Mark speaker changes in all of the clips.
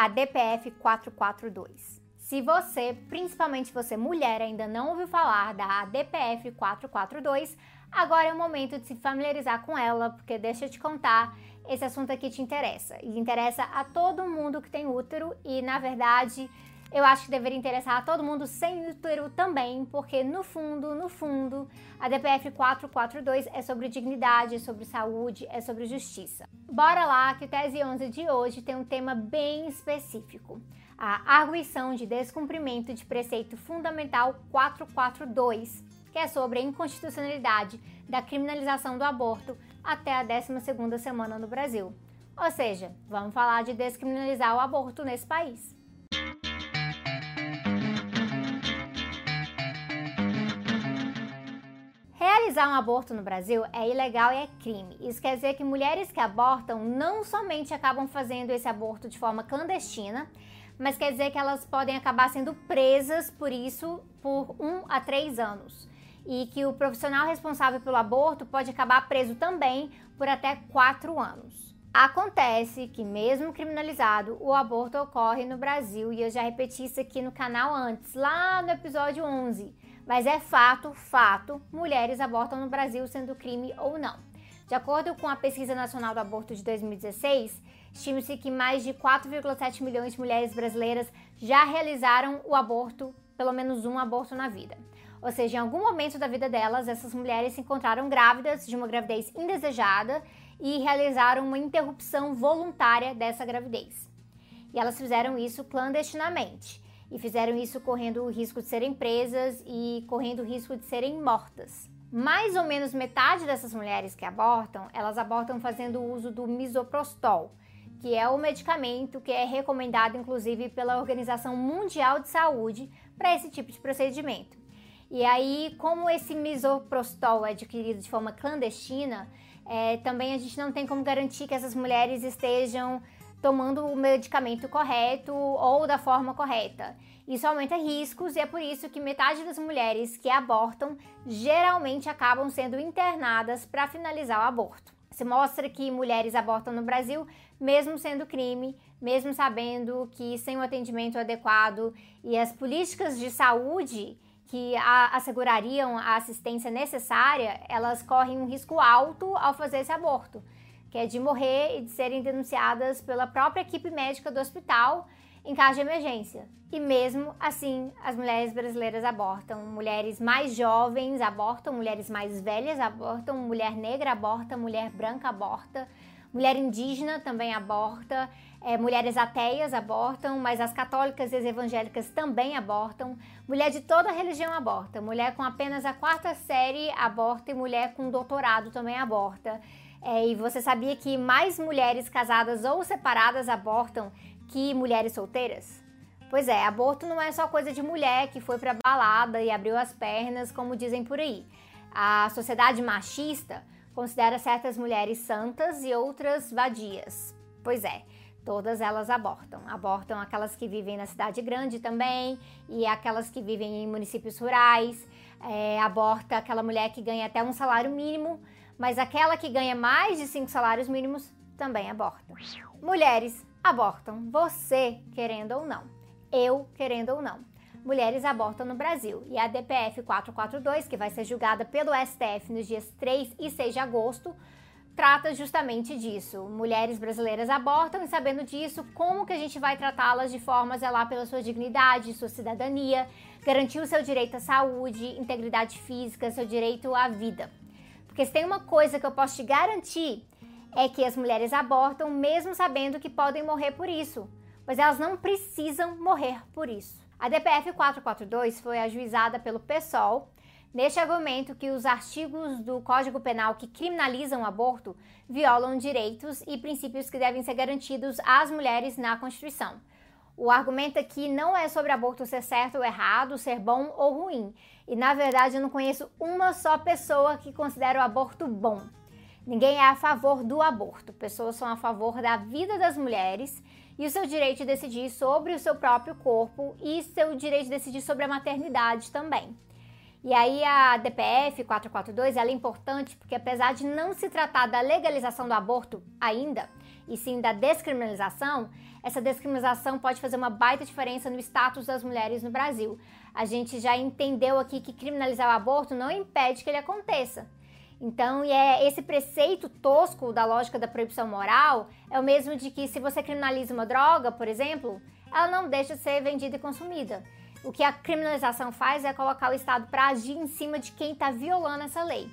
Speaker 1: a DPF 442. Se você, principalmente você mulher, ainda não ouviu falar da DPF 442, agora é o momento de se familiarizar com ela, porque deixa eu te contar, esse assunto aqui te interessa. E interessa a todo mundo que tem útero e, na verdade, eu acho que deveria interessar a todo mundo sem útero também, porque no fundo, no fundo, a DPF 442 é sobre dignidade, é sobre saúde, é sobre justiça. Bora lá que o Tese 11 de hoje tem um tema bem específico. A arguição de descumprimento de preceito fundamental 442, que é sobre a inconstitucionalidade da criminalização do aborto até a 12ª semana no Brasil. Ou seja, vamos falar de descriminalizar o aborto nesse país. Realizar um aborto no Brasil é ilegal e é crime. Isso quer dizer que mulheres que abortam não somente acabam fazendo esse aborto de forma clandestina, mas quer dizer que elas podem acabar sendo presas por isso por um a três anos. E que o profissional responsável pelo aborto pode acabar preso também por até quatro anos. Acontece que, mesmo criminalizado, o aborto ocorre no Brasil, e eu já repeti isso aqui no canal antes, lá no episódio 11 mas é fato, fato, mulheres abortam no Brasil sendo crime ou não. De acordo com a Pesquisa Nacional do Aborto de 2016, estima-se que mais de 4,7 milhões de mulheres brasileiras já realizaram o aborto, pelo menos um aborto na vida. Ou seja, em algum momento da vida delas, essas mulheres se encontraram grávidas de uma gravidez indesejada e realizaram uma interrupção voluntária dessa gravidez. E elas fizeram isso clandestinamente e fizeram isso correndo o risco de serem presas e correndo o risco de serem mortas. Mais ou menos metade dessas mulheres que abortam, elas abortam fazendo uso do misoprostol, que é o medicamento que é recomendado inclusive pela Organização Mundial de Saúde para esse tipo de procedimento. E aí, como esse misoprostol é adquirido de forma clandestina, é, também a gente não tem como garantir que essas mulheres estejam tomando o medicamento correto ou da forma correta. Isso aumenta riscos e é por isso que metade das mulheres que abortam geralmente acabam sendo internadas para finalizar o aborto. Se mostra que mulheres abortam no Brasil, mesmo sendo crime, mesmo sabendo que sem o atendimento adequado e as políticas de saúde que a, assegurariam a assistência necessária, elas correm um risco alto ao fazer esse aborto que é de morrer e de serem denunciadas pela própria equipe médica do hospital em caso de emergência. E mesmo assim, as mulheres brasileiras abortam. Mulheres mais jovens abortam, mulheres mais velhas abortam, mulher negra aborta, mulher branca aborta, mulher indígena também aborta, é, mulheres ateias abortam, mas as católicas e as evangélicas também abortam. Mulher de toda religião aborta. Mulher com apenas a quarta série aborta e mulher com doutorado também aborta. É, e você sabia que mais mulheres casadas ou separadas abortam que mulheres solteiras? Pois é, aborto não é só coisa de mulher que foi pra balada e abriu as pernas, como dizem por aí. A sociedade machista considera certas mulheres santas e outras vadias. Pois é, todas elas abortam. Abortam aquelas que vivem na cidade grande também e aquelas que vivem em municípios rurais. É, aborta aquela mulher que ganha até um salário mínimo mas aquela que ganha mais de 5 salários mínimos também aborta. Mulheres abortam, você querendo ou não, eu querendo ou não. Mulheres abortam no Brasil e a DPF 442, que vai ser julgada pelo STF nos dias 3 e 6 de agosto, trata justamente disso. Mulheres brasileiras abortam e sabendo disso, como que a gente vai tratá-las de forma a zelar pela sua dignidade, sua cidadania, garantir o seu direito à saúde, integridade física, seu direito à vida. Porque se tem uma coisa que eu posso te garantir é que as mulheres abortam mesmo sabendo que podem morrer por isso, pois elas não precisam morrer por isso. A DPF 442 foi ajuizada pelo PSOL neste argumento que os artigos do Código Penal que criminalizam o aborto violam direitos e princípios que devem ser garantidos às mulheres na Constituição. O argumento aqui não é sobre aborto ser certo ou errado, ser bom ou ruim. E na verdade eu não conheço uma só pessoa que considera o aborto bom. Ninguém é a favor do aborto. Pessoas são a favor da vida das mulheres e o seu direito de decidir sobre o seu próprio corpo e seu direito de decidir sobre a maternidade também. E aí a DPF 442 ela é importante porque apesar de não se tratar da legalização do aborto ainda, e sim da descriminalização, essa descriminalização pode fazer uma baita diferença no status das mulheres no Brasil. A gente já entendeu aqui que criminalizar o aborto não impede que ele aconteça. Então, e é esse preceito tosco da lógica da proibição moral é o mesmo de que se você criminaliza uma droga, por exemplo, ela não deixa de ser vendida e consumida. O que a criminalização faz é colocar o Estado para agir em cima de quem está violando essa lei.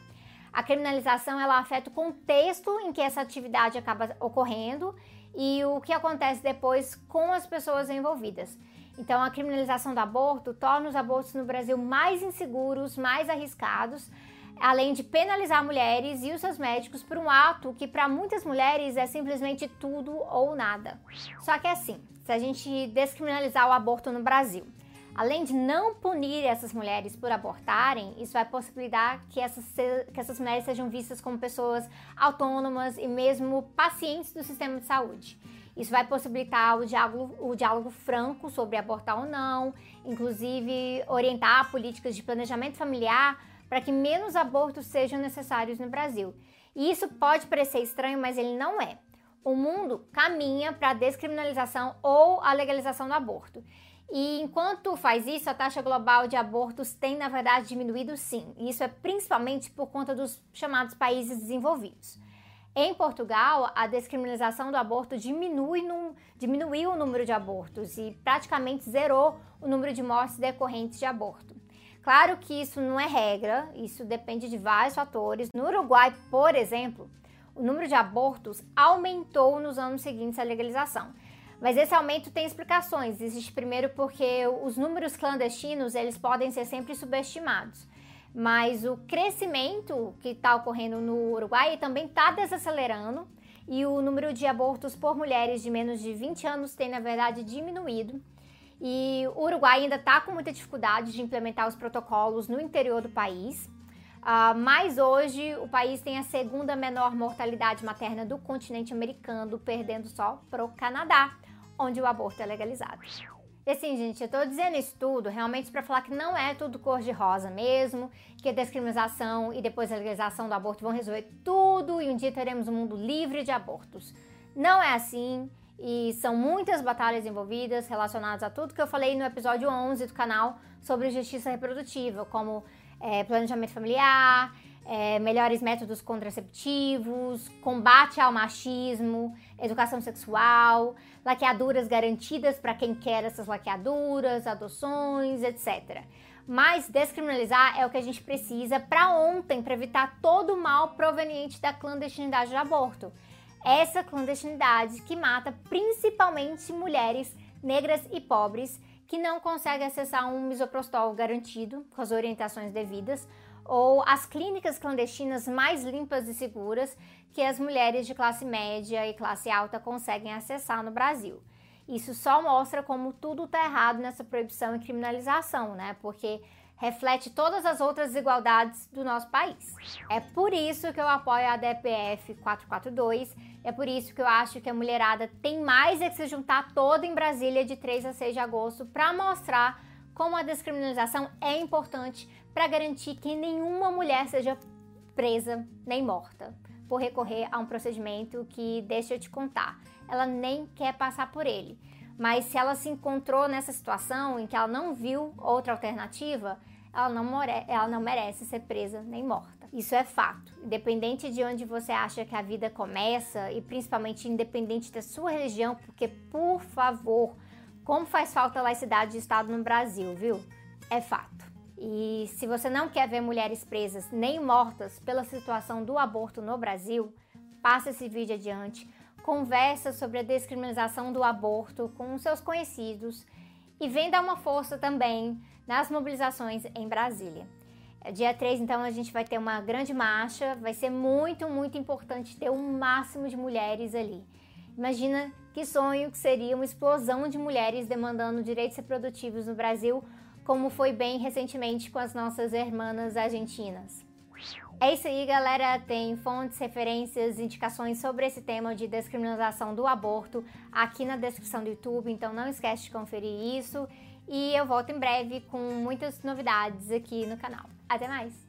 Speaker 1: A criminalização ela afeta o contexto em que essa atividade acaba ocorrendo e o que acontece depois com as pessoas envolvidas. Então, a criminalização do aborto torna os abortos no Brasil mais inseguros, mais arriscados, além de penalizar mulheres e os seus médicos por um ato que para muitas mulheres é simplesmente tudo ou nada. Só que é assim, se a gente descriminalizar o aborto no Brasil, além de não punir essas mulheres por abortarem, isso vai possibilitar que essas, que essas mulheres sejam vistas como pessoas autônomas e mesmo pacientes do sistema de saúde. Isso vai possibilitar o diálogo, o diálogo franco sobre abortar ou não, inclusive orientar políticas de planejamento familiar para que menos abortos sejam necessários no Brasil. E isso pode parecer estranho, mas ele não é. O mundo caminha para a descriminalização ou a legalização do aborto. E enquanto faz isso, a taxa global de abortos tem, na verdade, diminuído sim. E isso é principalmente por conta dos chamados países desenvolvidos. Em Portugal, a descriminalização do aborto diminui num, diminuiu o número de abortos e praticamente zerou o número de mortes decorrentes de aborto. Claro que isso não é regra, isso depende de vários fatores. No Uruguai, por exemplo, o número de abortos aumentou nos anos seguintes à legalização. Mas esse aumento tem explicações. Existe primeiro porque os números clandestinos eles podem ser sempre subestimados. Mas o crescimento que está ocorrendo no Uruguai também está desacelerando e o número de abortos por mulheres de menos de 20 anos tem, na verdade, diminuído. E o Uruguai ainda está com muita dificuldade de implementar os protocolos no interior do país. Uh, mas hoje o país tem a segunda menor mortalidade materna do continente americano, perdendo só para o Canadá onde o aborto é legalizado. E assim, gente, eu tô dizendo isso tudo realmente para falar que não é tudo cor de rosa mesmo, que a descriminalização e depois a legalização do aborto vão resolver tudo e um dia teremos um mundo livre de abortos. Não é assim e são muitas batalhas envolvidas relacionadas a tudo que eu falei no episódio 11 do canal sobre justiça reprodutiva, como é, planejamento familiar, é, melhores métodos contraceptivos, combate ao machismo, educação sexual, laqueaduras garantidas para quem quer essas laqueaduras, adoções, etc. Mas descriminalizar é o que a gente precisa para ontem, para evitar todo o mal proveniente da clandestinidade do aborto. Essa clandestinidade que mata principalmente mulheres negras e pobres que não conseguem acessar um misoprostol garantido com as orientações devidas ou as clínicas clandestinas mais limpas e seguras que as mulheres de classe média e classe alta conseguem acessar no Brasil. Isso só mostra como tudo está errado nessa proibição e criminalização, né? Porque reflete todas as outras desigualdades do nosso país. É por isso que eu apoio a DPF 442, é por isso que eu acho que a mulherada tem mais é que se juntar toda em Brasília de 3 a 6 de agosto para mostrar como a descriminalização é importante para garantir que nenhuma mulher seja presa nem morta por recorrer a um procedimento que, deixa eu te contar, ela nem quer passar por ele. Mas se ela se encontrou nessa situação em que ela não viu outra alternativa, ela não, more ela não merece ser presa nem morta. Isso é fato. Independente de onde você acha que a vida começa e principalmente independente da sua religião, porque por favor, como faz falta laicidade de Estado no Brasil, viu? É fato. E se você não quer ver mulheres presas nem mortas pela situação do aborto no Brasil, passe esse vídeo adiante, conversa sobre a descriminalização do aborto com seus conhecidos e vem dar uma força também nas mobilizações em Brasília. Dia 3, então, a gente vai ter uma grande marcha, vai ser muito, muito importante ter o um máximo de mulheres ali. Imagina que sonho que seria uma explosão de mulheres demandando direitos reprodutivos no Brasil, como foi bem recentemente com as nossas irmãs argentinas. É isso aí, galera. Tem fontes, referências, indicações sobre esse tema de descriminalização do aborto aqui na descrição do YouTube, então não esquece de conferir isso. E eu volto em breve com muitas novidades aqui no canal. Até mais!